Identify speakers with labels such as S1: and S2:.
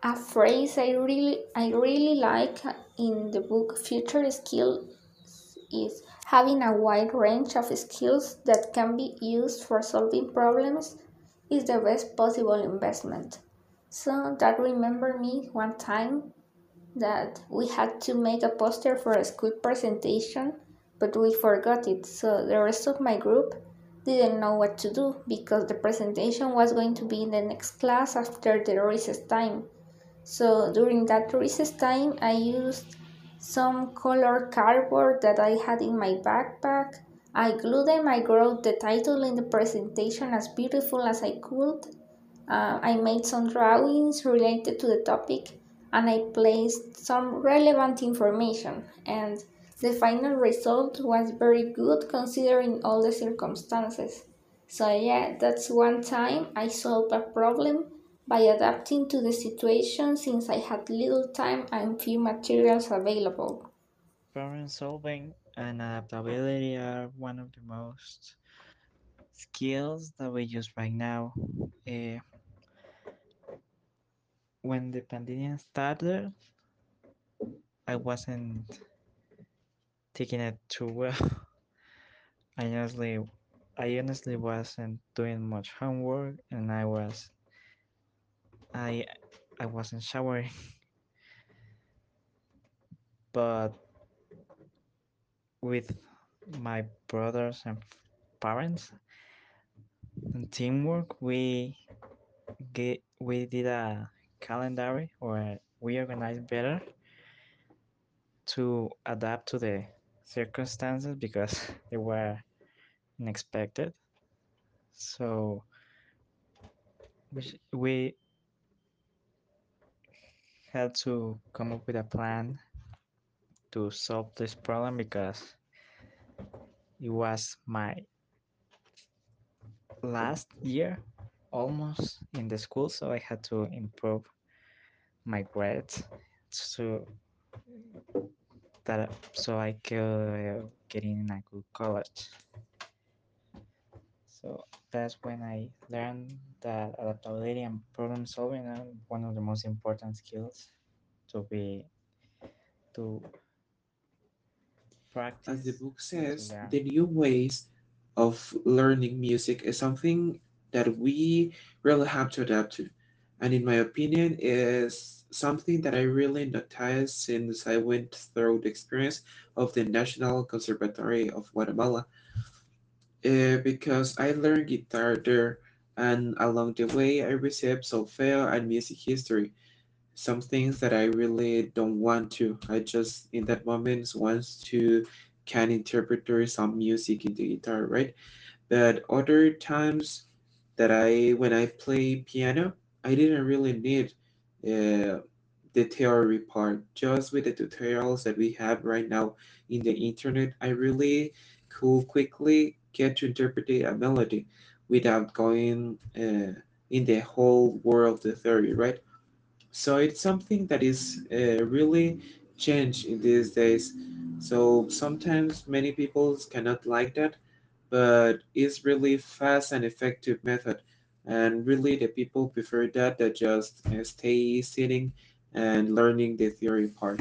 S1: A phrase I really I really like in the book Future Skills is having a wide range of skills that can be used for solving problems is the best possible investment. So that remember me one time that we had to make a poster for a school presentation, but we forgot it. So the rest of my group didn't know what to do because the presentation was going to be in the next class after the recess time. So during that recess time, I used some colored cardboard that I had in my backpack. I glued them, I wrote the title in the presentation as beautiful as I could. Uh, I made some drawings related to the topic and I placed some relevant information. And the final result was very good considering all the circumstances. So, yeah, that's one time I solved a problem by adapting to the situation since I had little time and few materials available.
S2: Problem solving and adaptability are one of the most skills that we use right now. Eh, when the pandemic started, I wasn't taking it too well. I honestly, I honestly wasn't doing much homework, and I was, I, I wasn't showering. But with my brothers and parents and teamwork, we get we did a calendar or we organized better to adapt to the circumstances because they were unexpected. So we, we had to come up with a plan to solve this problem because it was my last year almost in the school, so I had to improve my grades so that so I could get in a good college. So that's when I learned that adaptability and problem solving are one of the most important skills to be to practice.
S3: As the book says, the new ways of learning music is something that we really have to adapt to. And in my opinion, is something that I really noticed since I went through the experience of the National Conservatory of Guatemala. Uh, because I learned guitar there, and along the way, I received solfeo and music history. Some things that I really don't want to. I just, in that moment, wants to can interpret some music in the guitar, right? But other times that I, when I play piano, I didn't really need uh, the theory part. Just with the tutorials that we have right now in the internet, I really could quickly get to interpret a melody without going uh, in the whole world of the theory, right? So it's something that is uh, really changed in these days. So sometimes many people cannot like that, but it's really fast and effective method. And really the people prefer that that just uh, stay sitting and learning the theory part.